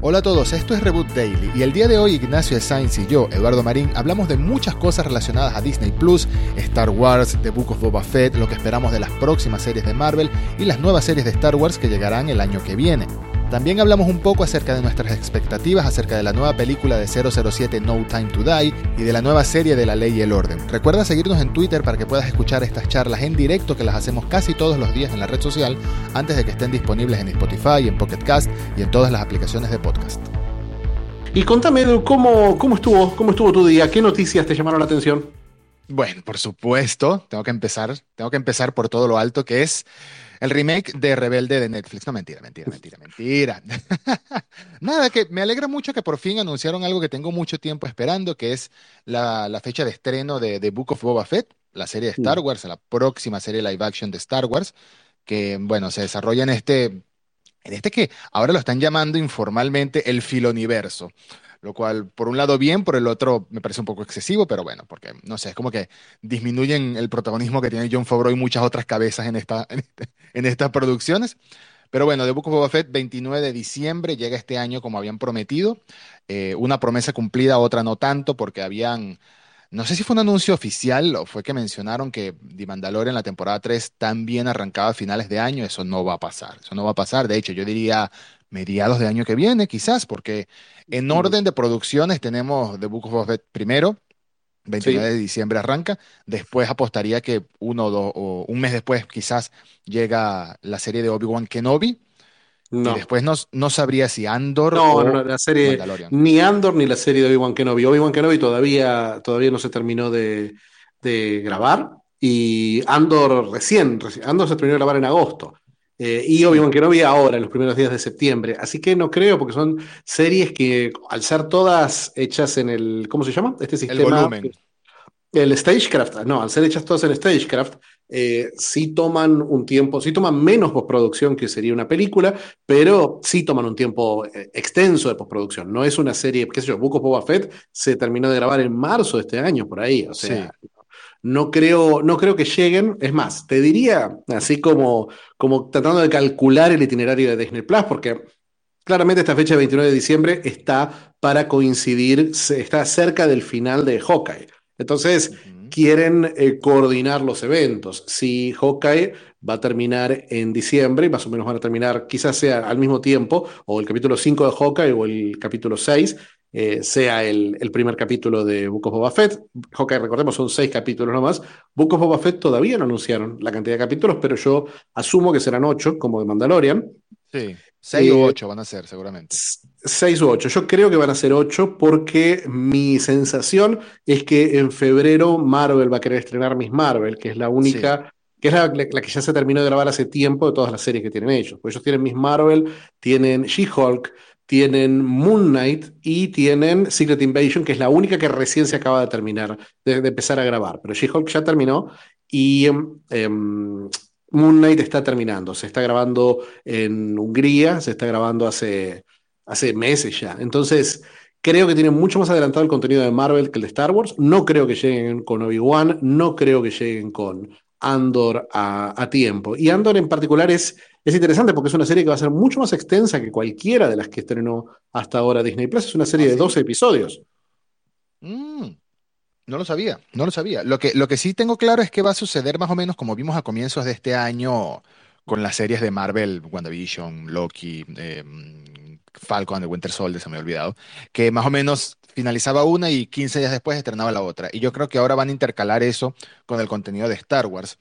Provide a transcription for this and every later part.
Hola a todos, esto es Reboot Daily y el día de hoy Ignacio Sainz y yo, Eduardo Marín, hablamos de muchas cosas relacionadas a Disney Plus, Star Wars, The Book of Boba Fett, lo que esperamos de las próximas series de Marvel y las nuevas series de Star Wars que llegarán el año que viene. También hablamos un poco acerca de nuestras expectativas acerca de la nueva película de 007 No Time to Die y de la nueva serie de La Ley y el Orden. Recuerda seguirnos en Twitter para que puedas escuchar estas charlas en directo que las hacemos casi todos los días en la red social antes de que estén disponibles en Spotify, en Pocket Cast y en todas las aplicaciones de podcast. Y contame, Edu, ¿cómo, cómo, estuvo, ¿cómo estuvo tu día? ¿Qué noticias te llamaron la atención? Bueno, por supuesto, tengo que empezar, tengo que empezar por todo lo alto que es el remake de Rebelde de Netflix. No, mentira, mentira, mentira, mentira. Nada, que me alegra mucho que por fin anunciaron algo que tengo mucho tiempo esperando, que es la, fecha de estreno de, The Book of Boba Fett, la serie de Star Wars, la próxima serie live action de Star Wars, que, bueno, se desarrolla en este, en este que ahora lo están llamando informalmente el filoniverso lo cual por un lado bien, por el otro me parece un poco excesivo, pero bueno, porque no sé, es como que disminuyen el protagonismo que tiene John Favreau y muchas otras cabezas en, esta, en, este, estas producciones. Pero bueno, The Book of Boba Fett, 29 de diciembre, llega este año como habían prometido. Eh, una promesa cumplida, otra no tanto, porque habían, no sé si fue un anuncio oficial o fue que mencionaron que The Mandalorian en la temporada 3 también arrancaba a finales de año. Eso no va a pasar, eso no va a pasar. De hecho, yo diría mediados de año que viene, quizás, porque en orden de producciones tenemos The Book of primero, 29 de diciembre arranca, después apostaría que uno o, dos, o un mes después quizás llega la serie de Obi-Wan Kenobi, y después no, no, sabría si Andor no, o no, la serie, Ni Andor ni la serie de Obi-Wan Kenobi. Obi-Wan Kenobi todavía, todavía no se terminó de, de, grabar. Y Andor recién, Andor se terminó de grabar en agosto. Eh, y Obi-Wan Kenobi ahora, en los primeros días de septiembre. Así que no creo, porque son series que, al ser todas hechas en el. ¿Cómo se llama? Este sistema. El volumen. El Stagecraft, no, al ser hechas todas en Stagecraft, eh, sí toman un tiempo, sí toman menos postproducción que sería una película, pero sí toman un tiempo eh, extenso de postproducción. No es una serie, qué sé yo, Book of Boba Fett se terminó de grabar en marzo de este año, por ahí. O sea, no creo, no creo que lleguen. Es más, te diría, así como, como tratando de calcular el itinerario de Disney Plus, porque claramente esta fecha de 29 de diciembre está para coincidir, está cerca del final de Hawkeye. Entonces, quieren eh, coordinar los eventos. Si Hawkeye va a terminar en diciembre, y más o menos van a terminar quizás sea al mismo tiempo, o el capítulo 5 de Hawkeye o el capítulo 6, eh, sea el, primer capítulo de Book of Boba Fett. Hawkeye, recordemos, son seis capítulos nomás. Book of Boba Fett todavía no anunciaron la cantidad de capítulos, pero yo asumo que serán ocho, como de Mandalorian. Sí, seis u ocho van a ser, seguramente. Seis u ocho. Yo creo que van a ser ocho porque mi sensación es que en febrero Marvel va a querer estrenar Miss Marvel, que es la única que es la, la, que ya se terminó de grabar hace tiempo de todas las series que tienen ellos. Pues ellos tienen Miss Marvel, tienen She-Hulk, tienen Moon Knight y tienen Secret Invasion, que es la única que recién se acaba de terminar, de, empezar a grabar. Pero She-Hulk ya terminó y em, em, Moon Knight está terminando. Se está grabando en Hungría, se está grabando hace, hace meses ya. Entonces, creo que tienen mucho más adelantado el contenido de Marvel que el de Star Wars. No creo que lleguen con Obi-Wan, no creo que lleguen con Andor a, tiempo. Y Andor en particular es, es interesante porque es una serie que va a ser mucho más extensa que cualquiera de las que estrenó hasta ahora Disney Plus. Es una serie de 12 episodios. Mm, no lo sabía, no lo sabía. Lo que, lo que sí tengo claro es que va a suceder más o menos como vimos a comienzos de este año con las series de Marvel, WandaVision, Loki, eh, Falcon de Winter Soldier, se me ha olvidado, que más o menos finalizaba una y 15 días después estrenaba la otra. Y yo creo que ahora van a intercalar eso con el contenido de Star Wars.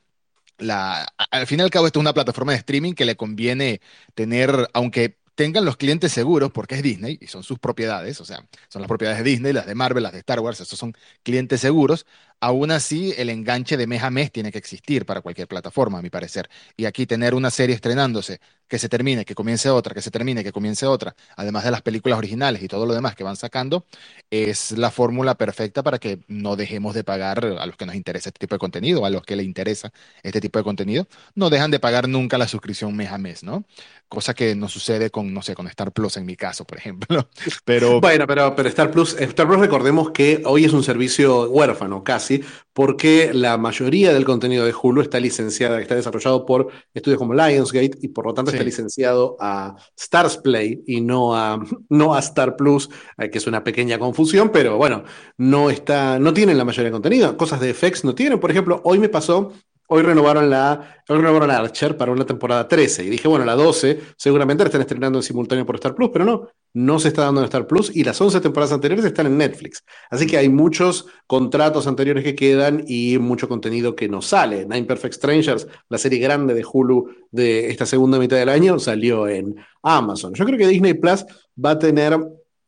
La, al fin y al cabo, esto es una plataforma de streaming que le conviene tener, aunque tengan los clientes seguros, porque es Disney y son sus propiedades, o sea, son las propiedades de Disney, las de Marvel, las de Star Wars, esos son clientes seguros, aún así el enganche de mes a mes tiene que existir para cualquier plataforma, a mi parecer. Y aquí tener una serie estrenándose, que se termine, que comience otra, que se termine, que comience otra, además de las películas originales y todo lo demás que van sacando, es la fórmula perfecta para que no dejemos de pagar a los que nos interesa este tipo de contenido, a los que les interesa este tipo de contenido, no dejan de pagar nunca la suscripción mes a mes, ¿no? Cosa que no sucede con, no sé, con Star Plus en mi caso, por ejemplo. Pero... Bueno, pero, pero Star Plus, Star Plus recordemos que hoy es un servicio huérfano, casi casi, porque la mayoría del contenido de Hulu está licenciada, está desarrollado por estudios como Lionsgate y por lo tanto está licenciado a Stars Play y no a, no a Star Plus, eh, que es una pequeña confusión, pero bueno, no está, no tienen la mayoría de contenido. Cosas de FX no tienen. Por ejemplo, hoy me pasó Hoy renovaron la hoy renovaron Archer para una temporada 13 y dije, bueno, la 12 seguramente la están estrenando en simultáneo por Star Plus, pero no, no se está dando en Star Plus y las 11 temporadas anteriores están en Netflix. Así que hay muchos contratos anteriores que quedan y mucho contenido que no sale. Nine Perfect Strangers, la serie grande de Hulu de esta segunda mitad del año, salió en Amazon. Yo creo que Disney Plus va a tener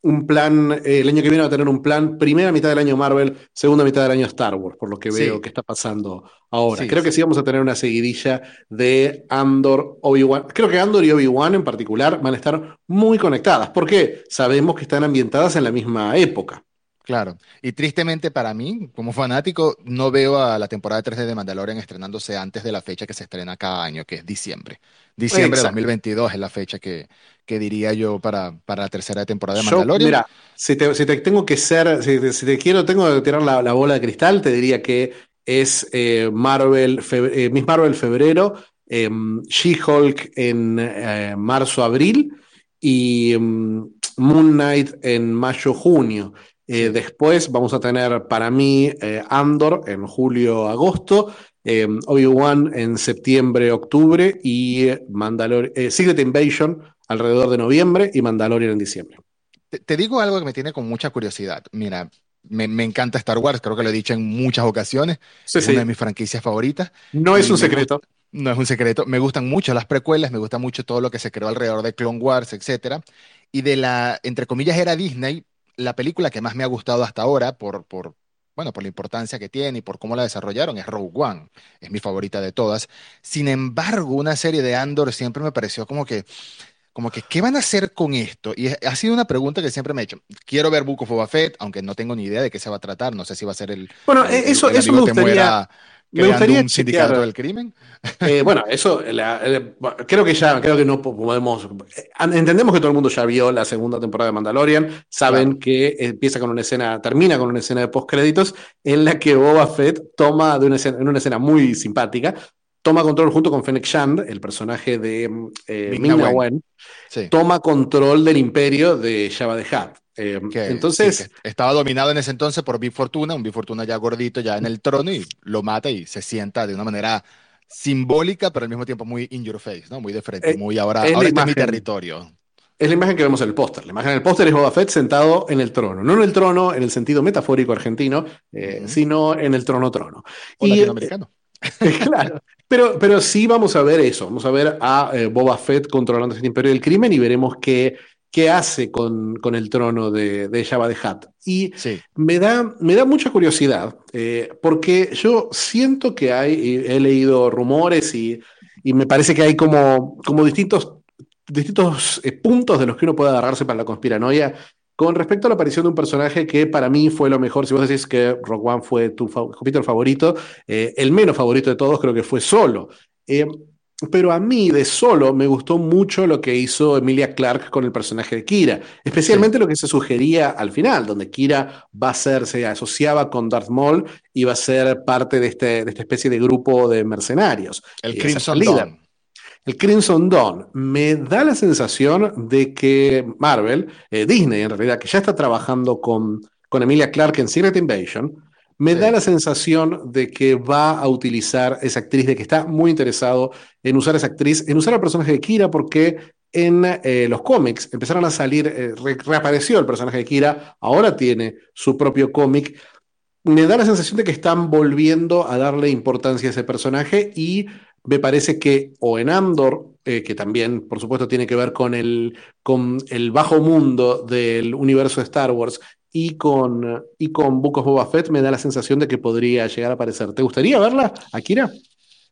un plan, eh, el año que viene va a tener un plan, primera mitad del año Marvel, segunda mitad del año Star Wars, por lo que veo que está pasando ahora. Creo que sí vamos a tener una seguidilla de Andor, Obi-Wan. Creo que Andor y Obi-Wan en particular van a estar muy conectadas, porque sabemos que están ambientadas en la misma época. Claro, y tristemente para mí, como fanático, no veo a la temporada 3 de Mandalorian estrenándose antes de la fecha que se estrena cada año, que es diciembre. Diciembre de 2022 es la fecha que, que diría yo para, para la tercera temporada de Mandalorian. mira, si te, tengo que ser, si te, quiero, tengo que tirar la, bola de cristal, te diría que es eh, Marvel, eh, Miss Marvel febrero, em, She-Hulk en eh, marzo-abril y em, Moon Knight en mayo-junio. Eh, después vamos a tener para mí eh, Andor en julio-agosto, eh, Obi-Wan en septiembre-octubre y Mandalorian, Secret Invasion alrededor de noviembre y Mandalorian en diciembre. Te, digo algo que me tiene con mucha curiosidad. Mira, me, encanta Star Wars, creo que lo he dicho en muchas ocasiones. es una de mis franquicias favoritas. No es un secreto. no es un secreto. Me gustan mucho las precuelas, me gusta mucho todo lo que se creó alrededor de Clone Wars, etc. Y de la, entre comillas, era Disney, la película que más me ha gustado hasta ahora por, por, bueno, por la importancia que tiene y por cómo la desarrollaron es Rogue One. Es mi favorita de todas. Sin embargo, una serie de Andor siempre me pareció como que, como que, ¿qué van a hacer con esto? Y ha sido una pregunta que siempre me he hecho. Quiero ver Book of Boba Fett, aunque no tengo ni idea de qué se va a tratar. No sé si va a ser el. Bueno, eso, eso me gustaría me gustaría un sindicato del crimen. Eh, bueno, eso creo que ya, creo que no podemos. Eh, entendemos que todo el mundo ya vio la segunda temporada de Mandalorian, saben que empieza con una escena, termina con una escena de postcréditos en la que Boba Fett toma de una escena, en una escena muy simpática, toma control junto con Fennec Shand, el personaje de eh, Ming Wen, toma control del imperio de Jabba the Hutt. Eh, entonces. estaba dominado en ese entonces por Big Fortuna, un Big Fortuna ya gordito, ya en el trono, y lo mata y se sienta de una manera simbólica, pero al mismo tiempo muy in your face, ¿no? Muy de frente, eh, muy ahora, ahora mi territorio. Es la imagen que vemos en el póster. La imagen en el póster es Boba Fett sentado en el trono. No en el trono en el sentido metafórico argentino, eh, sino en el trono-trono. O latinoamericano. claro. Pero, pero sí vamos a ver eso. Vamos a ver a Boba Fett controlando este imperio del crimen y veremos que qué hace con, el trono de, de, Jabba de Hutt. Y me, da, me da mucha curiosidad, eh, porque yo siento que hay, he leído rumores y, me parece que hay como, como distintos, distintos eh, puntos de los que uno puede agarrarse para la conspiranoia con respecto a la aparición de un personaje que para mí fue lo mejor, si vos decís que Rogue One fue tu capítulo favorito, eh, el menos favorito de todos creo que fue solo. Pero a mí de solo me gustó mucho lo que hizo Emilia Clark con el personaje de Kira, especialmente lo que se sugería al final, donde Kira va a ser, se asociaba con Darth Maul y va a ser parte de, este, de esta especie de grupo de mercenarios. El Crimson Dawn. El Crimson Dawn. Me da la sensación de que Marvel, eh, Disney en realidad, que ya está trabajando con, con Emilia Clark en Secret Invasion, me da la sensación de que va a utilizar esa actriz, de que está muy interesado en usar esa actriz, en usar al personaje de Kira, porque en eh, los cómics empezaron a salir, eh, reapareció el personaje de Kira, ahora tiene su propio cómic. Me da la sensación de que están volviendo a darle importancia a ese personaje y me parece que o en Andor, eh, que también por supuesto tiene que ver con el, con el bajo mundo del universo de Star Wars, y con, y con Book of Boba Fett me da la sensación de que podría llegar a aparecer. ¿Te gustaría verla, Akira?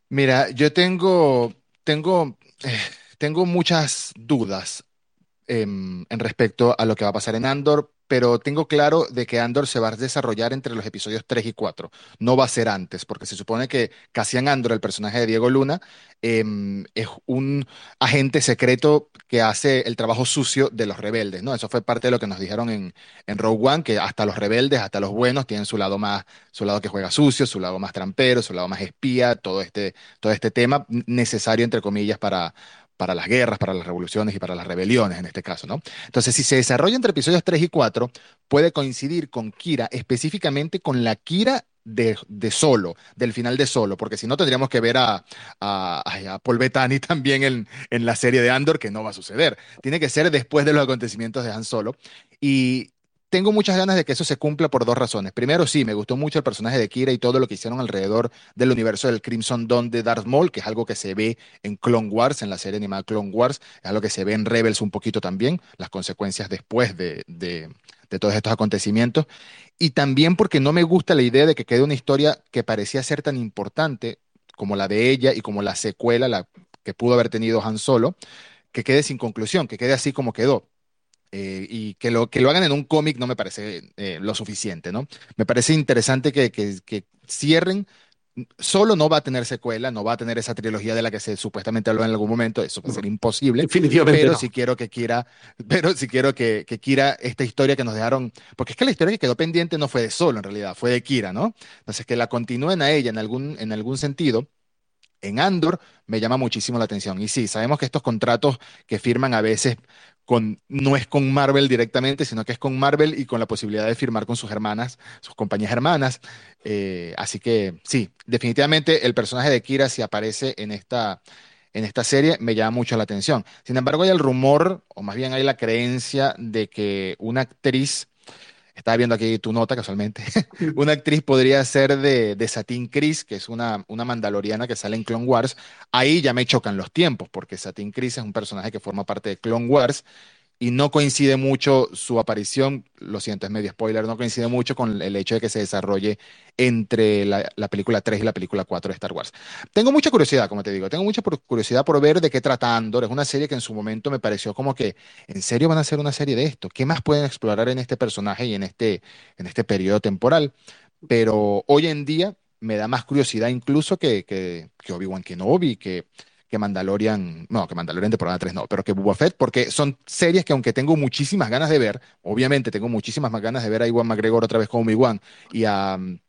Mira, yo tengo, tengo, eh, tengo muchas dudas em, en respecto a lo que va a pasar en Andor, pero tengo claro de que Andor se va a desarrollar entre los episodios 3 y 4. No va a ser antes, porque se supone que Cassian Andor, el personaje de Diego Luna, em, es un agente secreto que hace el trabajo sucio de los rebeldes, ¿no? Eso fue parte de lo que nos dijeron en, en Rogue One, que hasta los rebeldes, hasta los buenos, tienen su lado más, su lado que juega sucio, su lado más trampero, su lado más espía, todo este, todo este tema necesario, entre comillas, para para las guerras, para las revoluciones y para las rebeliones en este caso, ¿no? Entonces, si se desarrolla entre episodios 3 y 4, puede coincidir con Kira, específicamente con la Kira de, Solo, del final de Solo, porque si no tendríamos que ver a, a, Paul Bettany también en, en, la serie de Andor, que no va a suceder. Tiene que ser después de los acontecimientos de Han Solo. Y tengo muchas ganas de que eso se cumpla por dos razones. Primero, sí, me gustó mucho el personaje de Kira y todo lo que hicieron alrededor del universo del Crimson Dawn de Darth Maul, que es algo que se ve en Clone Wars, en la serie animada Clone Wars, es algo que se ve en Rebels un poquito también, las consecuencias después de, de, de todos estos acontecimientos. Y también porque no me gusta la idea de que quede una historia que parecía ser tan importante como la de ella y como la secuela la que pudo haber tenido Han Solo, que quede sin conclusión, que quede así como quedó eh, y que lo, que lo hagan en un cómic no me parece eh, lo suficiente, ¿no? Me parece interesante que, que, cierren. Solo no va a tener secuela, no va a tener esa trilogía de la que se supuestamente habló en algún momento, eso va a ser imposible. Definitivamente. Pero si quiero que quiera, pero si quiero que, que Kira, esta historia que nos dejaron, porque es que la historia que quedó pendiente no fue de Solo en realidad, fue de Kira, ¿no? Entonces que la continúen a ella en algún, en algún sentido en Andor me llama muchísimo la atención. Y sí, sabemos que estos contratos que firman a veces con, no es con Marvel directamente, sino que es con Marvel y con la posibilidad de firmar con sus hermanas, sus compañías hermanas. Eh, así que sí, definitivamente el personaje de Kira, si aparece en esta, en esta serie, me llama mucho la atención. Sin embargo, hay el rumor, o más bien hay la creencia de que una actriz estaba viendo aquí tu nota casualmente. una actriz podría ser de, de Satin Chris, que es una, una mandaloriana que sale en Clone Wars. Ahí ya me chocan los tiempos, porque Satin Chris es un personaje que forma parte de Clone Wars y no coincide mucho su aparición, lo siento, es medio spoiler, no coincide mucho con el hecho de que se desarrolle entre la, película 3 y la película 4 de Star Wars. Tengo mucha curiosidad, como te digo, tengo mucha curiosidad por ver de qué trata Andor. Es una serie que en su momento me pareció como que, ¿en serio van a hacer una serie de esto? ¿Qué más pueden explorar en este personaje y en este, en este periodo temporal? Pero hoy en día me da más curiosidad incluso que, que, que Obi-Wan Kenobi, que que Mandalorian, no, que Mandalorian temporada 3 no, pero que Boba Fett, porque son series que aunque tengo muchísimas ganas de ver, obviamente tengo muchísimas más ganas de ver a Iwan McGregor otra vez como Obi-Wan y a mm,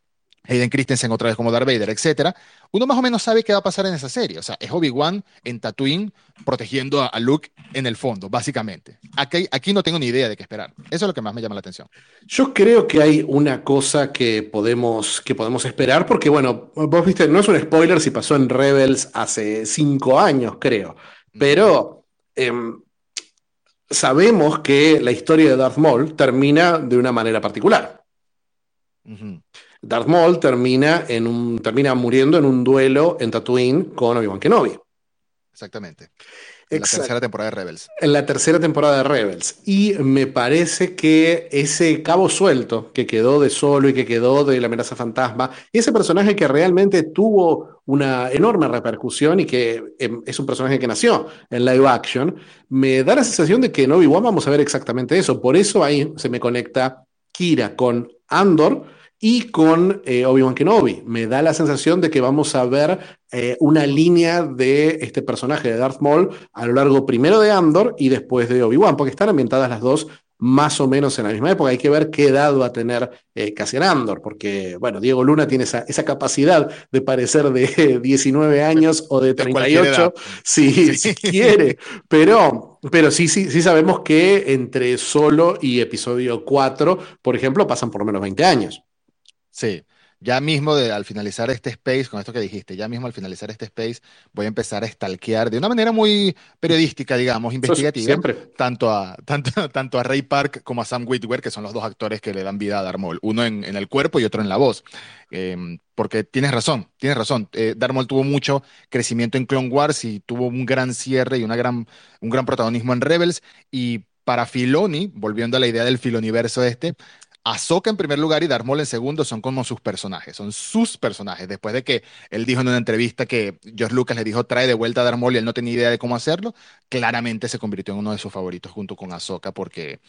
Hayden Christensen otra vez como Darth Vader, etcétera, uno más o menos sabe qué va a pasar en esa serie. O sea, es Obi-Wan en Tatooine protegiendo a, Luke en el fondo, básicamente. Aquí, aquí no tengo ni idea de qué esperar. Eso es lo que más me llama la atención. Yo creo que hay una cosa que podemos, que podemos esperar, porque bueno, vos viste, no es un spoiler si pasó en Rebels hace cinco años, creo, pero em, sabemos que la historia de Darth Maul termina de una manera particular. Darth Maul termina, en un, termina muriendo en un duelo en Tatooine con Obi-Wan Kenobi. Exactamente. En la tercera temporada de Rebels. En la tercera temporada de Rebels. Y me parece que ese cabo suelto que quedó de Solo y que quedó de la amenaza fantasma, ese personaje que realmente tuvo una enorme repercusión y que em, es un personaje que nació en live action, me da la sensación de que en Obi-Wan vamos a ver exactamente eso. Por eso ahí se me conecta Kira con Andor y con eh, Obi-Wan Kenobi. Me da la sensación de que vamos a ver eh, una línea de este personaje de Darth Maul a lo largo primero de Andor y después de Obi-Wan, porque están ambientadas las dos más o menos en la misma época. Hay que ver qué edad va a tener eh, Cassian Andor, porque, bueno, Diego Luna tiene esa, esa capacidad de parecer de 19 años o de 38, si, si quiere, pero, pero sí, sí, sí sabemos que entre Solo y episodio 4, por ejemplo, pasan por lo menos 20 años. Sí, ya mismo de, al finalizar este space, con esto que dijiste, ya mismo al finalizar este space voy a empezar a stalkear de una manera muy periodística, digamos, investigativa, Siempre. Tanto, a, tanto, tanto a Ray Park como a Sam Witwer, que son los dos actores que le dan vida a Darth Maul, uno en, el cuerpo y otro en la voz. Em, porque tienes razón, tienes razón. Eh, Darth Maul tuvo mucho crecimiento en Clone Wars y tuvo un gran cierre y una gran, un gran protagonismo en Rebels. Y para Filoni, volviendo a la idea del filoniverso este, Ahsoka en primer lugar y Darth Maul en segundo son como sus personajes, son sus personajes. Después de que él dijo en una entrevista que George Lucas le dijo trae de vuelta a Darth Maul y él no tenía idea de cómo hacerlo, claramente se convirtió en uno de sus favoritos junto con Ahsoka porque,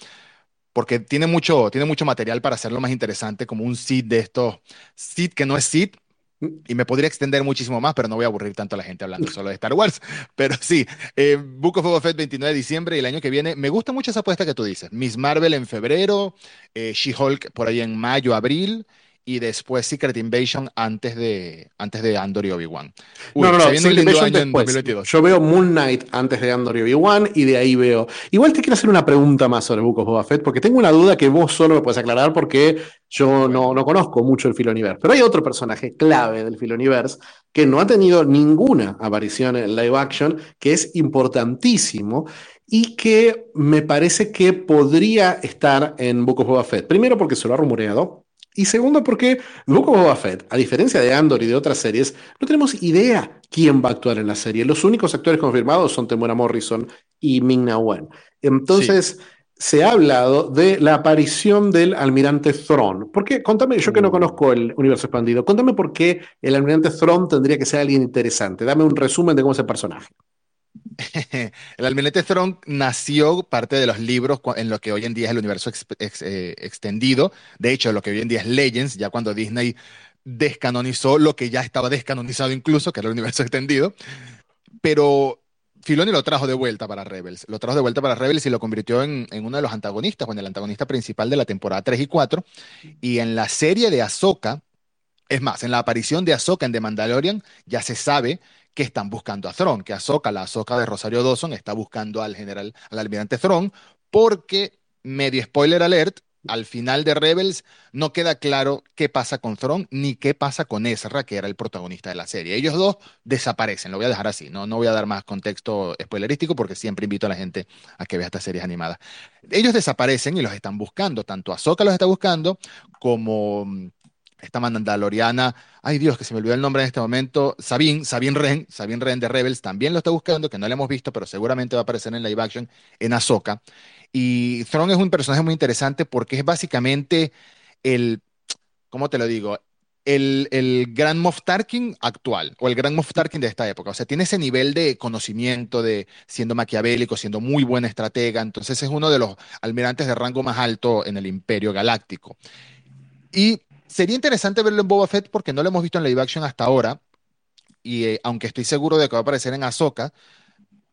porque tiene mucho, tiene mucho material para hacerlo más interesante, como un seed de estos, seed que no es seed, y me podría extender muchísimo más, pero no voy a aburrir tanto a la gente hablando solo de Star Wars. Pero sí, eh, Book of Boba Fett 29 de diciembre y el año que viene. Me gusta mucho esa apuesta que tú dices. Miss Marvel en febrero, eh, She-Hulk por ahí en mayo, abril y después Secret Invasion antes de, antes de Andor y Obi-Wan. No, no, no, Secret Invasion Yo veo Moon Knight antes de Andor y Obi-Wan y de ahí veo. Igual te quiero hacer una pregunta más sobre Book of Boba Fett, porque tengo una duda que vos solo me puedes aclarar porque yo no, no conozco mucho el Filoniverse. Pero hay otro personaje clave del Filoniverse que no ha tenido ninguna aparición en live action, que es importantísimo y que me parece que podría estar en Book of Boba Fett. Primero porque se lo ha rumoreado, y segundo, porque Book of Boba Fett, a diferencia de Andor y de otras series, no tenemos idea quién va a actuar en la serie. Los únicos actores confirmados son Temuera Morrison y Ming Na Wen. Entonces, se ha hablado de la aparición del almirante Thrawn. ¿Por qué? Contame, yo que no mm. conozco el universo expandido, contame por qué el almirante Thrawn tendría que ser alguien interesante. Dame un resumen de cómo es el personaje. el almirante Thrawn nació parte de los libros en lo que hoy en día es el universo eh, extendido. De hecho, lo que hoy en día es Legends, ya cuando Disney descanonizó lo que ya estaba descanonizado incluso, que era el universo extendido. Pero Filoni lo trajo de vuelta para Rebels. Lo trajo de vuelta para Rebels y lo convirtió en, uno de los antagonistas, en el antagonista principal de la temporada 3 y 4. Y en la serie de Ahsoka, es más, en la aparición de Ahsoka en The Mandalorian, ya se sabe que están buscando a Thrawn, que Ahsoka, la Ahsoka de Rosario Dawson, está buscando al general, al almirante Thrawn, porque, medio spoiler alert, al final de Rebels no queda claro qué pasa con Thrawn ni qué pasa con Ezra, que era el protagonista de la serie. Ellos dos desaparecen, lo voy a dejar así, no, no voy a dar más contexto spoilerístico porque siempre invito a la gente a que vea estas series animadas. Ellos desaparecen y los están buscando, tanto Ahsoka los está buscando como esta mandaloriana, ay Dios, que se me olvidó el nombre en este momento, Sabine, Sabine Ren, Sabine Ren de Rebels, también lo está buscando, que no le hemos visto, pero seguramente va a aparecer en live action en Ahsoka. Y Thrawn es un personaje muy interesante porque es básicamente el, ¿cómo te lo digo? El, el Gran Moff Tarkin actual, o el Gran Moff Tarkin de esta época. O sea, tiene ese nivel de conocimiento, de siendo maquiavélico, siendo muy buena estratega. Entonces es uno de los almirantes de rango más alto en el Imperio Galáctico. Y Sería interesante verlo en Boba Fett porque no lo hemos visto en live action hasta ahora. Y eh, aunque estoy seguro de que va a aparecer en Ahsoka,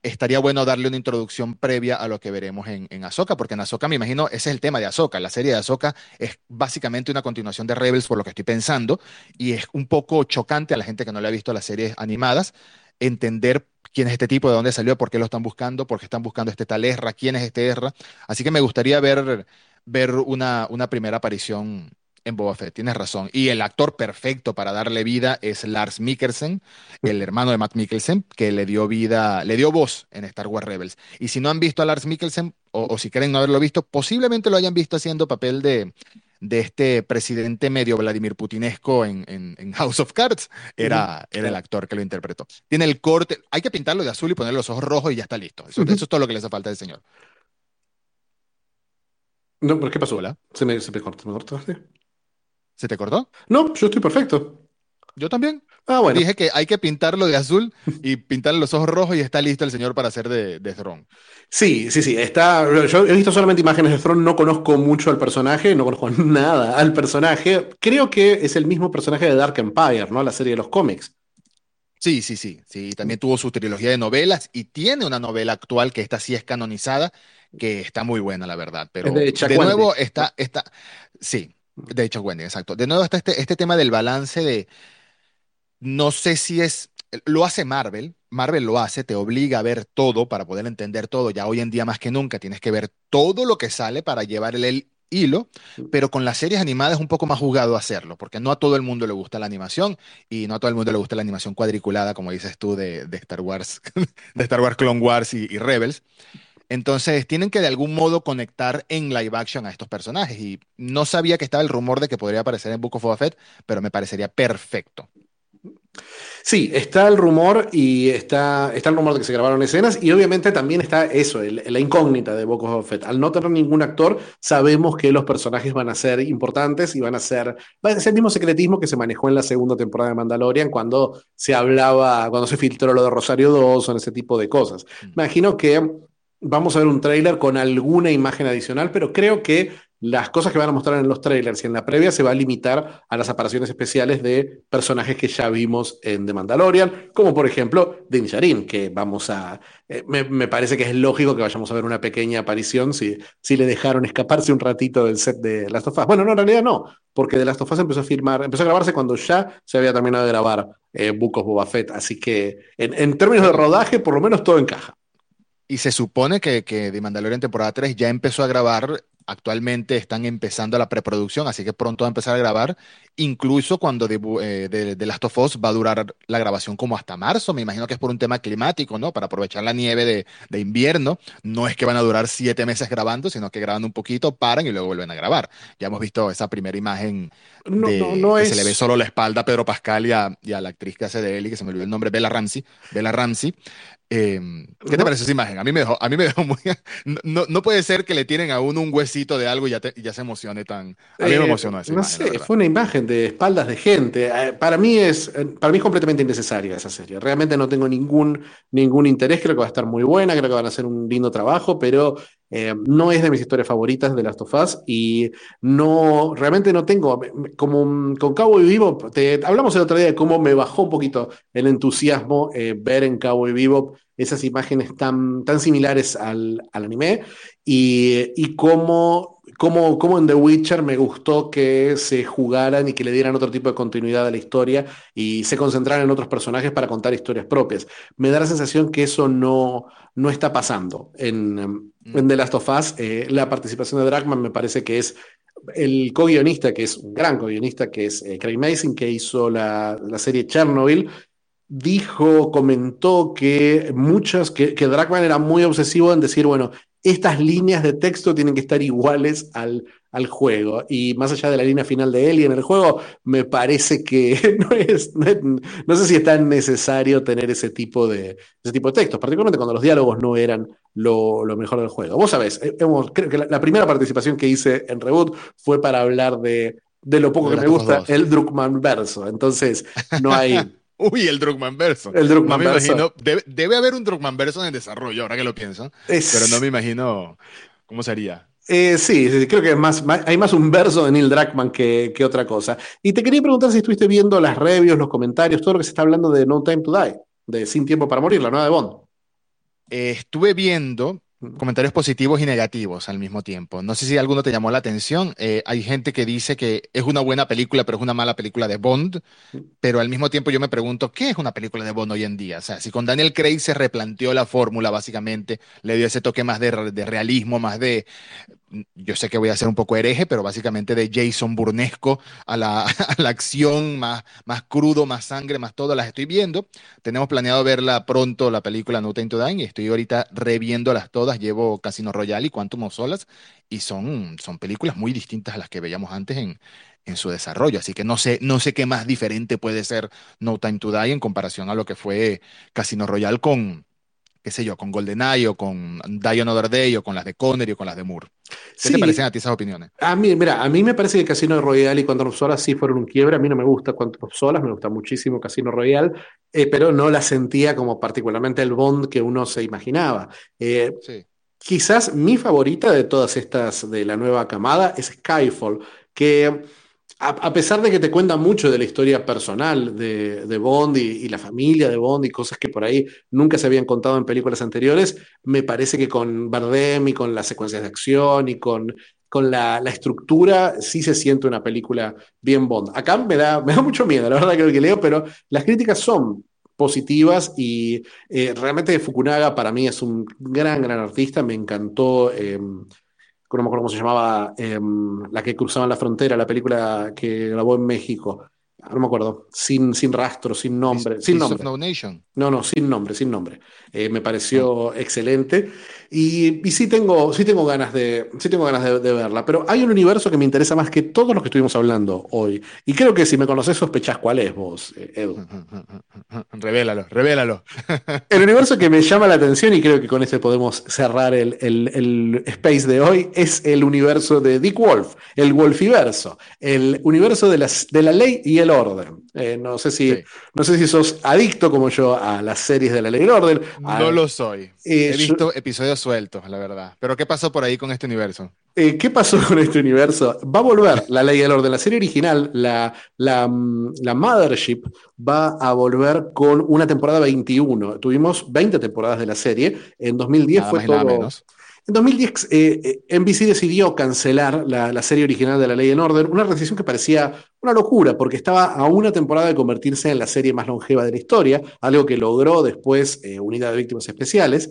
estaría bueno darle una introducción previa a lo que veremos en, en porque en Ahsoka me imagino ese es el tema de Ahsoka. La serie de Ahsoka es básicamente una continuación de Rebels, por lo que estoy pensando, y es un poco chocante a la gente que no le ha visto las series animadas entender quién es este tipo, de dónde salió, por qué lo están buscando, por qué están buscando este tal Ezra, quién es este Ezra. Así que me gustaría ver, ver una, una primera aparición en Boba Fett, tienes razón. Y el actor perfecto para darle vida es Lars Mikkelsen, el hermano de Matt Mikkelsen, que le dio vida, le dio voz en Star Wars Rebels. Y si no han visto a Lars Mikkelsen, o, si creen no haberlo visto, posiblemente lo hayan visto haciendo papel de, de este presidente medio Vladimir Putinesco en, en, House of Cards. Era, era el actor que lo interpretó. Tiene el corte, hay que pintarlo de azul y ponerle los ojos rojos y ya está listo. Eso, eso es todo lo que le hace falta al señor. No, ¿pero qué pasó? ¿La? Se me, se me cortó, me cortaste. ¿Se te cortó? No, yo estoy perfecto. Yo también. Ah, bueno. Dije que hay que pintarlo de azul y pintarle los ojos rojos y está listo el señor para hacer de, de. Sí, sí, sí. Está, yo he visto solamente imágenes de Throne, no conozco mucho al personaje, no conozco nada al personaje. Creo que es el mismo personaje de Dark Empire, ¿no? La serie de los cómics. Sí, sí, sí, sí. También tuvo su trilogía de novelas y tiene una novela actual que esta sí es canonizada, que está muy buena, la verdad. Pero de, de nuevo está, está, sí, de hecho, Wendy, exacto. De nuevo está este, este tema del balance de, no sé si es, lo hace Marvel, Marvel lo hace, te obliga a ver todo para poder entender todo. Ya hoy en día más que nunca tienes que ver todo lo que sale para llevar el, hilo, pero con las series animadas es un poco más jugado hacerlo, porque no a todo el mundo le gusta la animación y no a todo el mundo le gusta la animación cuadriculada, como dices tú, de, Star Wars, de Star Wars Clone Wars y Rebels. Entonces tienen que de algún modo conectar en live action a estos personajes. Y no sabía que estaba el rumor de que podría aparecer en Book of Boba Fett, pero me parecería perfecto. Sí, está el rumor y está, está el rumor de que se grabaron escenas y obviamente también está eso, la incógnita de Book of Fett. Al no tener ningún actor, sabemos que los personajes van a ser importantes y van a ser, va a ser el mismo secretismo que se manejó en la segunda temporada de Mandalorian cuando se hablaba, cuando se filtró lo de Rosario Dawson, ese tipo de cosas. Mm. Imagino que vamos a ver un tráiler con alguna imagen adicional, pero creo que las cosas que van a mostrar en los trailers y en la previa se va a limitar a las apariciones especiales de personajes que ya vimos en The Mandalorian, como por ejemplo Din Djarin, que vamos a... Eh, me, parece que es lógico que vayamos a ver una pequeña aparición si, si le dejaron escaparse un ratito del set de Last of Us. Bueno, no, en realidad no, porque The Last of Us empezó a firmar, empezó a grabarse cuando ya se había terminado de grabar eh, Boba Fett, así que en, en términos de rodaje, por lo menos todo encaja. Y se supone que, que The Mandalorian temporada 3 ya empezó a grabar actualmente están empezando la preproducción, así que pronto va a empezar a grabar, incluso cuando de, eh, de, Last of Us va a durar la grabación como hasta marzo, me imagino que es por un tema climático, ¿no? Para aprovechar la nieve de, de invierno, no es que van a durar siete meses grabando, sino que graban un poquito, paran y luego vuelven a grabar. Ya hemos visto esa primera imagen no, no, que se le ve solo la espalda a Pedro Pascal y a, y a, la actriz que hace de él, que se me olvidó el nombre, Bella Ramsey, Bella Ramsey, Em, ¿Qué te parece esa imagen? A mí me dejó, a mí me dejó muy... No, no, puede ser que le tienen a uno un huesito de algo y ya, ya se emocione tan... A mí me eh, emocionó esa no sé, fue una imagen de espaldas de gente. Eh, para mí es, eh, para mí completamente innecesaria esa serie. Realmente no tengo ningún, ningún interés. Creo que va a estar muy buena, creo que van a hacer un lindo trabajo, pero no es de mis historias favoritas de Last of Us y no, realmente no tengo, como con Cabo y Vivo, te, hablamos el otro día de cómo me bajó un poquito el entusiasmo ver en Cabo y Vivo esas imágenes tan, tan similares al, anime y, y cómo, cómo, en The Witcher me gustó que se jugaran y que le dieran otro tipo de continuidad a la historia y se concentraran en otros personajes para contar historias propias. Me da la sensación que eso no, no está pasando en, mm. The Last of Us. Eh, la participación de Dragman me parece que es el co-guionista, que es un gran co-guionista, que es eh, Craig Mason, que hizo la, la serie Chernobyl, dijo, comentó que muchas, que, que Dragman era muy obsesivo en decir, bueno, estas líneas de texto tienen que estar iguales al, al juego. Y más allá de la línea final de y en el juego, me parece que no, es, no, sé si es tan necesario tener ese tipo de, ese tipo de textos, particularmente cuando los diálogos no eran lo, lo mejor del juego. Vos sabés, eh, creo que la, primera participación que hice en Reboot fue para hablar de, de lo poco que me gusta, el Druckmann verso. Entonces, no hay... Uy, el Druckmann verso. El Druckmann no me imagino, debe, haber un Druckmann verso en desarrollo, ahora que lo pienso. Pero no me imagino cómo sería. Eh, sí, creo que más, hay más un verso de Neil Druckmann que, que, otra cosa. Y te quería preguntar si estuviste viendo las reviews, los comentarios, todo lo que se está hablando de No Time to Die, de Sin Tiempo para Morir, la nueva de Bond. Eh, estuve viendo, comentarios positivos y negativos al mismo tiempo. No sé si alguno te llamó la atención. Eh, hay gente que dice que es una buena película, pero es una mala película de Bond. Pero al mismo tiempo yo me pregunto, ¿qué es una película de Bond hoy en día? O sea, si con Daniel Craig se replanteó la fórmula, básicamente, le dio ese toque más de, de realismo, más de yo sé que voy a ser un poco hereje, pero básicamente de Jason burnesco a la, acción, más, más crudo, más sangre, más todo, las estoy viendo. Tenemos planeado verla pronto, la película No Time to Die, y estoy ahorita reviéndolas todas. Llevo Casino Royale y Quantum of Solas, y son, son películas muy distintas a las que veíamos antes en, en su desarrollo. Así que no sé, no sé qué más diferente puede ser No Time to Die en comparación a lo que fue Casino Royale con, qué sé yo, con GoldenEye o con Die Another Day o con las de Connery o con las de Moore. ¿Qué te parecen a ti esas opiniones? A mí, mira, a mí me parece que Casino Royale y Quantum of Solace sí fueron un quiebre. A mí no me gusta Quantum of Solace, me gusta muchísimo Casino Royale, eh, pero no la sentía como particularmente el Bond que uno se imaginaba. Eh, quizás mi favorita de todas estas de la nueva camada es Skyfall, que a, pesar de que te cuenta mucho de la historia personal de, Bond y, la familia de Bond y cosas que por ahí nunca se habían contado en películas anteriores, me parece que con Bardem y con las secuencias de acción y con, con la, estructura sí se siente una película bien Bond. Acá me da, me da mucho miedo, la verdad que lo que leo, pero las críticas son positivas y eh, realmente Fukunaga para mí es un gran, gran artista, me encantó. Em, no me acuerdo cómo se llamaba, em, la que cruzaban la frontera, la película que grabó en México. No me acuerdo, sin, sin rastro, sin nombre. sin nombre. No, no, sin nombre, sin nombre. Eh, me pareció ah. excelente. Y, sí, tengo, sí tengo ganas, de, sí tengo ganas de, verla, pero hay un universo que me interesa más que todos los que estuvimos hablando hoy. Y creo que si me conoces sospechás cuál es vos, eh, Edu. Revélalo, revélalo. el universo que me llama la atención, y creo que con este podemos cerrar el, el, space de hoy, es el universo de Dick Wolf, el Wolfiverso, el universo de, las, de la ley y el orden. Eh, no, sé si, no sé si sos adicto como yo a las series de la ley del orden. No lo soy. Eh, He visto episodios sueltos, la verdad. Pero ¿qué pasó por ahí con este universo? Eh, ¿Qué pasó con este universo? Va a volver la ley del orden. La serie original, la, la, la Mothership, va a volver con una temporada 21. Tuvimos 20 temporadas de la serie. En 2010 fue todo. En 2010, eh, eh NBC decidió cancelar la, serie original de La Ley en Orden, una decisión que parecía una locura, porque estaba a una temporada de convertirse en la serie más longeva de la historia, algo que logró después eh, Unidad de Víctimas Especiales,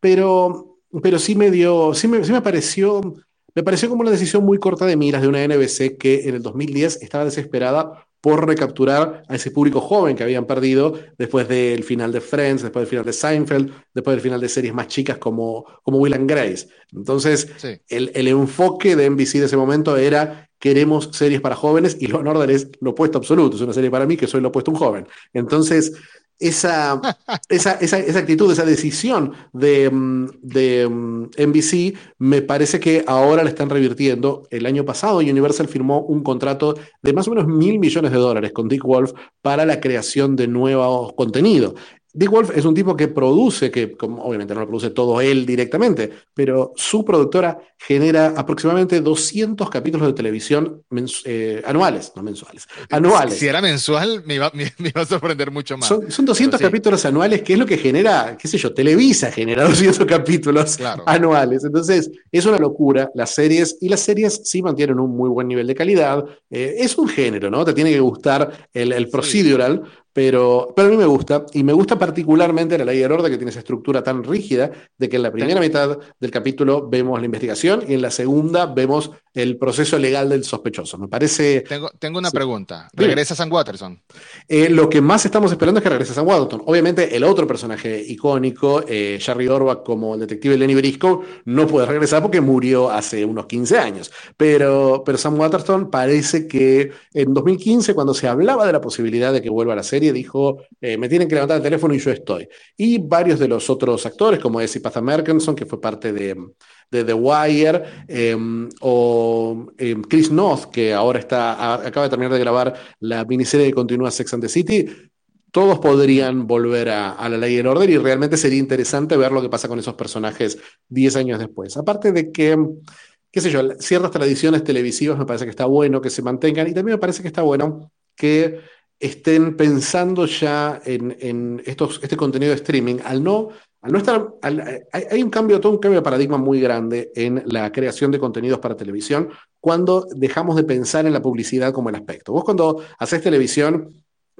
pero, pero sí me dio, sí me, sí me pareció me pareció como una decisión muy corta de miras de una NBC que en el 2010 estaba desesperada por recapturar a ese público joven que habían perdido después del final de Friends, después del final de Seinfeld, después del final de series más chicas como, como Will and Grace. Entonces, el, el, enfoque de NBC de ese momento era queremos series para jóvenes y Lo Order es lo opuesto absoluto, es una serie para mí que soy lo opuesto a un joven. Entonces, esa, esa, esa, esa, actitud, esa decisión de, mm, de NBC, mm, me parece que ahora la están revirtiendo. El año pasado Universal firmó un contrato de más o menos mil millones de dólares con Dick Wolf para la creación de nuevos contenidos. Dick Wolf es un tipo que produce, que obviamente no lo produce todo él directamente, pero su productora genera aproximadamente 200 capítulos de televisión eh, anuales, no mensuales, anuales. Si era mensual, me iba, a sorprender mucho más. Son, 200 capítulos anuales, que es lo que genera, qué sé yo, Televisa genera 200 capítulos anuales. Entonces, es una locura. Las series, y las series sí mantienen un muy buen nivel de calidad. Eh, es un género, ¿no? Te tiene que gustar el, el procedural, pero, pero a mí me gusta, y me gusta particularmente la ley de orden que tiene esa estructura tan rígida de que en la primera mitad del capítulo vemos la investigación y en la segunda vemos el proceso legal del sospechoso. Me parece... Tengo, tengo una pregunta. ¿Regresa Sam Watterson? Eh, lo que más estamos esperando es que regrese Sam Watterson. Obviamente el otro personaje icónico, eh, Jerry Orbach como el detective Lenny Briscoe, no puede regresar porque murió hace unos 15 años. Pero, pero Sam Watterson parece que en 2015, cuando se hablaba de la posibilidad de que vuelva a la serie, dijo, eh, me tienen que levantar el teléfono y yo estoy. Y varios de los otros actores, como es Ipatha Merkenson, que fue parte de, The Wire, em, o em, Chris North, que ahora está, acaba de terminar de grabar la miniserie que continúa Sex and the City, todos podrían volver a, la ley del orden y realmente sería interesante ver lo que pasa con esos personajes 10 años después. Aparte de que, qué sé yo, ciertas tradiciones televisivas me parece que está bueno que se mantengan y también me parece que está bueno que estén pensando ya en, estos, este contenido de streaming, al no, al no estar, hay, un cambio, todo un cambio de paradigma muy grande en la creación de contenidos para televisión cuando dejamos de pensar en la publicidad como el aspecto. Vos cuando haces televisión,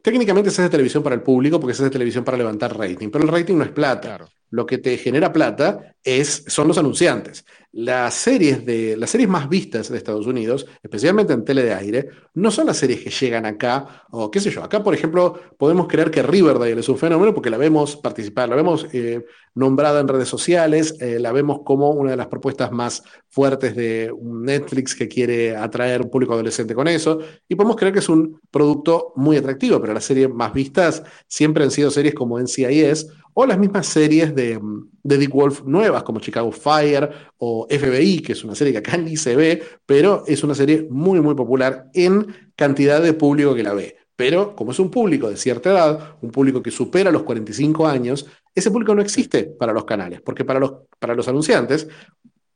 técnicamente se hace televisión para el público porque se hace televisión para levantar rating, pero el rating no es plata. Lo que te genera plata es, son los anunciantes las series, de, las series más vistas de Estados Unidos, especialmente en tele de aire, no son las series que llegan acá, o qué sé yo, acá por ejemplo podemos creer que Riverdale es un fenómeno porque la vemos participar, la vemos eh, nombrada en redes sociales, eh, la vemos como una de las propuestas más fuertes de Netflix que quiere atraer un público adolescente con eso, y podemos creer que es un producto muy atractivo, pero las series más vistas siempre han sido series como NCIS o las mismas series de, de Dick Wolf nuevas como Chicago Fire o FBI, que es una serie que acá ni se ve, pero es una serie muy, muy popular en cantidad de público que la ve. Pero como es un público de cierta edad, un público que supera los 45 años, ese público no existe para los canales, porque para los, para los anunciantes,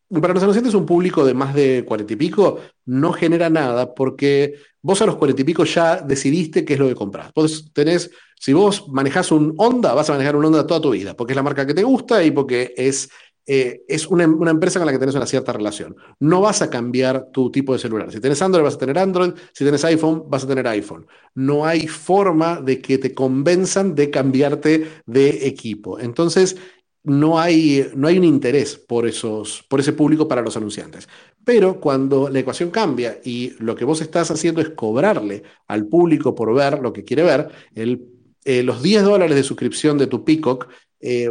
para los anunciantes un público de más de 40 y pico no genera nada porque vos a los 40 y pico ya decidiste qué es lo que compras. Vos tenés, si vos manejás un Honda, vas a manejar un Honda toda tu vida, porque es la marca que te gusta y porque es eh, es una, empresa con la que tenés una cierta relación. No vas a cambiar tu tipo de celular. Si tienes Android, vas a tener Android. Si tienes iPhone, vas a tener iPhone. No hay forma de que te convenzan de cambiarte de equipo. Entonces, no hay, no hay un interés por, esos, por ese público para los anunciantes. Pero cuando la ecuación cambia y lo que vos estás haciendo es cobrarle al público por ver lo que quiere ver, el, eh, los 10 dólares de suscripción de tu Peacock eh,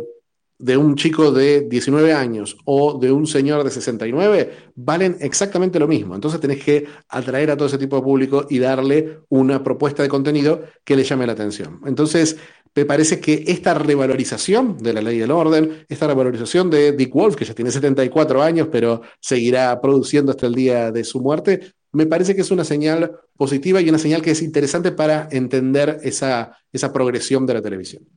de un chico de 19 años o de un señor de 69 valen exactamente lo mismo. Entonces tenés que atraer a todo ese tipo de público y darle una propuesta de contenido que le llame la atención. Entonces, me parece que esta revalorización de la ley del orden, esta revalorización de Dick Wolf, que ya tiene 74 años, pero seguirá produciendo hasta el día de su muerte, me parece que es una señal positiva y una señal que es interesante para entender esa, esa progresión de la televisión.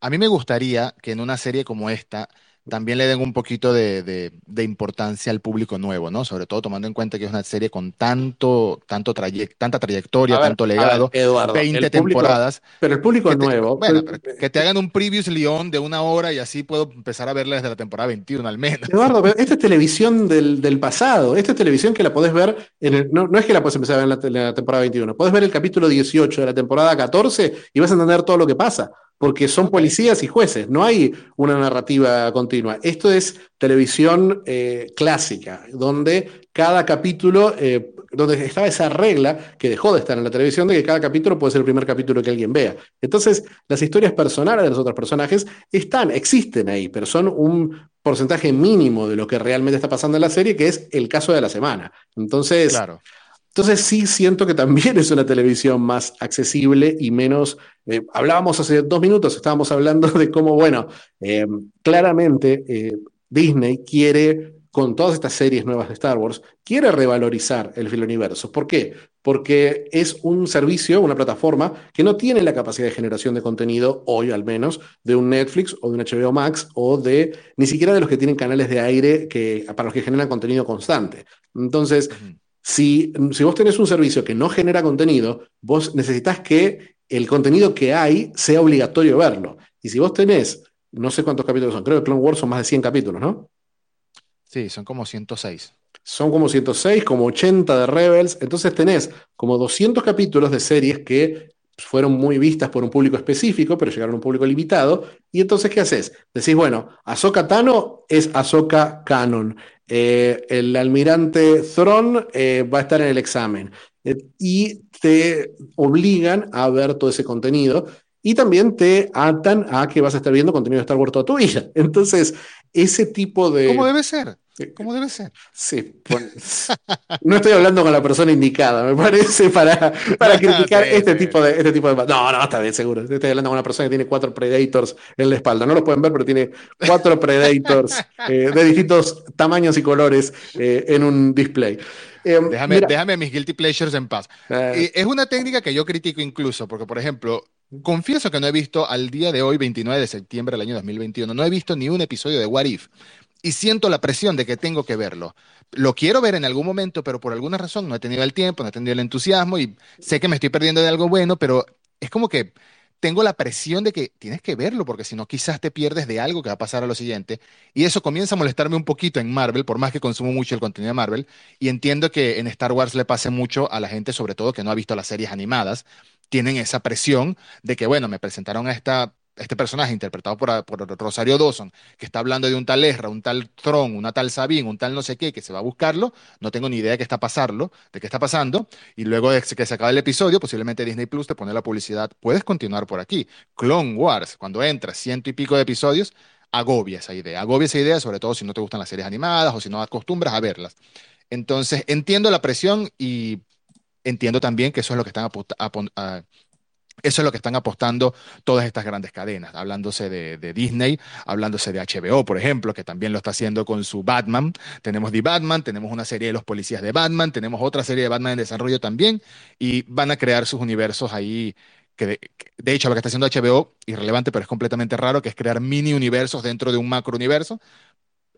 A mí me gustaría que en una serie como esta también le den un poquito de, importancia al público nuevo, ¿no? Sobre todo tomando en cuenta que es una serie con tanto, tanto tanta trayectoria, tanto legado, 20 temporadas. Pero el público nuevo. bueno, que te hagan un previous León de una hora y así puedo empezar a verla desde la temporada 21 al menos. Eduardo, esta es televisión del, pasado, esta es televisión que la podés ver, en no, es que la puedes empezar a ver en la, temporada 21, podés ver el capítulo 18 de la temporada 14 y vas a entender todo lo que pasa porque son policías y jueces, no hay una narrativa continua. Esto es televisión eh, clásica, donde cada capítulo, eh, donde estaba esa regla que dejó de estar en la televisión, de que cada capítulo puede ser el primer capítulo que alguien vea. Entonces, las historias personales de los otros personajes están, existen ahí, pero son un porcentaje mínimo de lo que realmente está pasando en la serie, que es el caso de la semana. Entonces, claro. Entonces sí siento que también es una televisión más accesible y menos... Eh, hablábamos hace dos minutos, estábamos hablando de cómo, bueno, eh, claramente eh, Disney quiere, con todas estas series nuevas de Star Wars, quiere revalorizar el universo. ¿Por qué? Porque es un servicio, una plataforma que no tiene la capacidad de generación de contenido, hoy al menos, de un Netflix o de un HBO Max o de ni siquiera de los que tienen canales de aire que, para los que generan contenido constante. Entonces, si, vos tenés un servicio que no genera contenido, vos necesitas que el contenido que hay sea obligatorio verlo. Y si vos tenés, no sé cuántos capítulos son, creo que Clone Wars son más de 100 capítulos, ¿no? Sí, son como 106. Son como 106, como 80 de Rebels. Entonces tenés como 200 capítulos de series que fueron muy vistas por un público específico, pero llegaron a un público limitado. Y entonces, ¿qué haces? Decís, bueno, Ahsoka Tano es Ahsoka Canon. Eh, el almirante Thron eh, va a estar en el examen. Eh, y te obligan a ver todo ese contenido. Y también te atan a que vas a estar viendo contenido de Star Wars toda tu vida. Entonces, ese tipo de... ¿Cómo debe ser? ¿Cómo debe ser? Sí, no estoy hablando con la persona indicada, me parece, para, para criticar este, tipo de, este tipo de... No, no, está bien, seguro. Estoy hablando con una persona que tiene cuatro Predators en la espalda. No los pueden ver, pero tiene cuatro Predators eh, de distintos tamaños y colores eh, en un display. Eh, déjame, déjame mis guilty pleasures en paz. es una técnica que yo critico incluso, porque, por ejemplo, confieso que no he visto al día de hoy, 29 de septiembre del año 2021, no he visto ni un episodio de What If y siento la presión de que tengo que verlo. Lo quiero ver en algún momento, pero por alguna razón no he tenido el tiempo, no he tenido el entusiasmo y sé que me estoy perdiendo de algo bueno, pero es como que tengo la presión de que tienes que verlo, porque si no, quizás te pierdes de algo que va a pasar a lo siguiente. Y eso comienza a molestarme un poquito en Marvel, por más que consumo mucho el contenido de Marvel. Y entiendo que en Star Wars le pase mucho a la gente, sobre todo que no ha visto las series animadas. Tienen esa presión de que, bueno, me presentaron a esta este personaje interpretado por, Rosario Dawson, que está hablando de un tal Ezra, un tal Tron, una tal Sabine, un tal no sé qué, que se va a buscarlo, no tengo ni idea de qué está pasando, de qué está pasando, y luego de que se acaba el episodio, posiblemente Disney Plus te pone la publicidad, puedes continuar por aquí. Clone Wars, cuando entras ciento y pico de episodios, agobia esa idea, agobia esa idea, sobre todo si no te gustan las series animadas o si no acostumbras a verlas. Entonces, entiendo la presión y entiendo también que eso es lo que están a, eso es lo que están apostando todas estas grandes cadenas, hablándose de, Disney, hablándose de HBO, por ejemplo, que también lo está haciendo con su Batman. Tenemos The Batman, tenemos una serie de los policías de Batman, tenemos otra serie de Batman en desarrollo también, y van a crear sus universos ahí. Que de, de hecho, lo que está haciendo HBO, irrelevante, pero es completamente raro, que es crear mini universos dentro de un macro universo,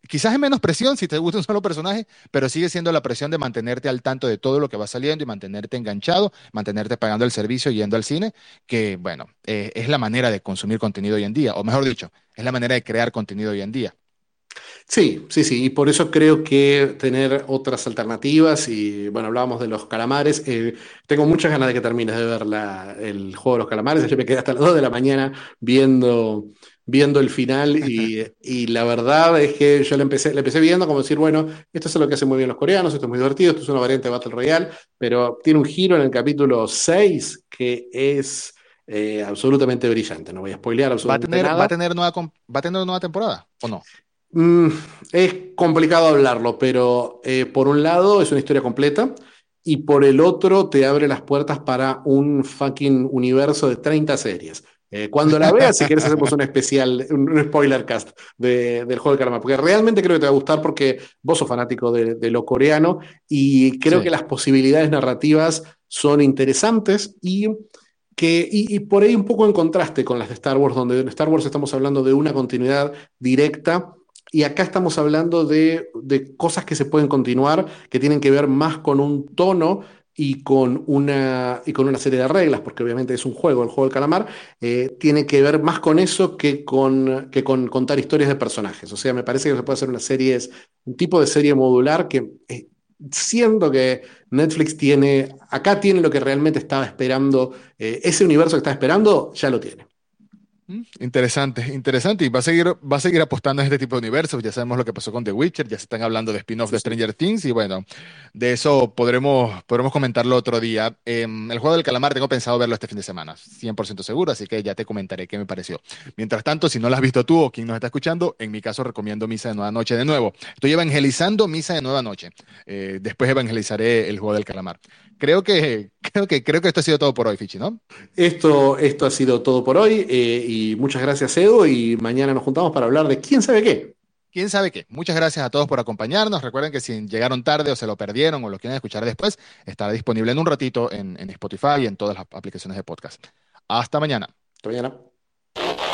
quizás es menos presión si te gusta un solo personaje, pero sigue siendo la presión de mantenerte al tanto de todo lo que va saliendo y mantenerte enganchado, mantenerte pagando el servicio yendo al cine, que bueno, eh, es la manera de consumir contenido hoy en día, o mejor dicho, es la manera de crear contenido hoy en día. Sí, sí, sí, y por eso creo que tener otras alternativas, y bueno, hablábamos de los calamares, eh, tengo muchas ganas de que termines de ver el juego de los calamares, yo me quedé hasta las 2 de la mañana viendo viendo el final y, la verdad es que yo le empecé, le empecé viendo como decir, bueno, esto es lo que hacen muy bien los coreanos, esto es muy divertido, esto es una variante de Battle Royale, pero tiene un giro en el capítulo 6 que es eh, absolutamente brillante, no voy a spoilear absolutamente ¿Va a tener, nada. ¿va a tener, nueva, ¿Va a tener nueva temporada o no? Mm, es complicado hablarlo, pero eh, por un lado es una historia completa y por el otro te abre las puertas para un fucking universo de 30 series. Eh, cuando la veas, si quieres, hacemos un especial, un, spoiler cast del juego de calamar, porque realmente creo que te va a gustar porque vos sos fanático de, lo coreano y creo que las posibilidades narrativas son interesantes y que, y, por ahí un poco en contraste con las de Star Wars, donde en Star Wars estamos hablando de una continuidad directa y acá estamos hablando de, de, cosas que se pueden continuar, que tienen que ver más con un tono y con, una, y con una serie de reglas, porque obviamente es un juego, el juego del calamar, eh, tiene que ver más con eso que con, que con contar historias de personajes. O sea, me parece que se puede hacer una serie, un tipo de serie modular que eh, siento que Netflix tiene, acá tiene lo que realmente estaba esperando, eh, ese universo que estaba esperando, ya lo tiene. Mm, interesante, interesante. Y va a seguir, va a seguir apostando en este tipo de universos. Ya sabemos lo que pasó con The Witcher, ya se están hablando de spin-off de Stranger Things y bueno, de eso podremos, podremos comentarlo otro día. Em, el juego del calamar tengo pensado verlo este fin de semana, 100% seguro, así que ya te comentaré qué me pareció. Mientras tanto, si no lo has visto tú o quien nos está escuchando, en mi caso recomiendo Misa de Nueva Noche de nuevo. Estoy evangelizando Misa de Nueva Noche. Eh, después evangelizaré el juego del calamar. Creo que, creo que, creo que esto ha sido todo por hoy, Fichi, ¿no? Esto, esto ha sido todo por hoy. Eh, y muchas gracias, Edu, y mañana nos juntamos para hablar de quién sabe qué. ¿Quién sabe qué? Muchas gracias a todos por acompañarnos. Recuerden que si llegaron tarde o se lo perdieron o lo quieren escuchar después, estará disponible en un ratito en, en Spotify y en todas las aplicaciones de podcast. Hasta mañana. Hasta mañana.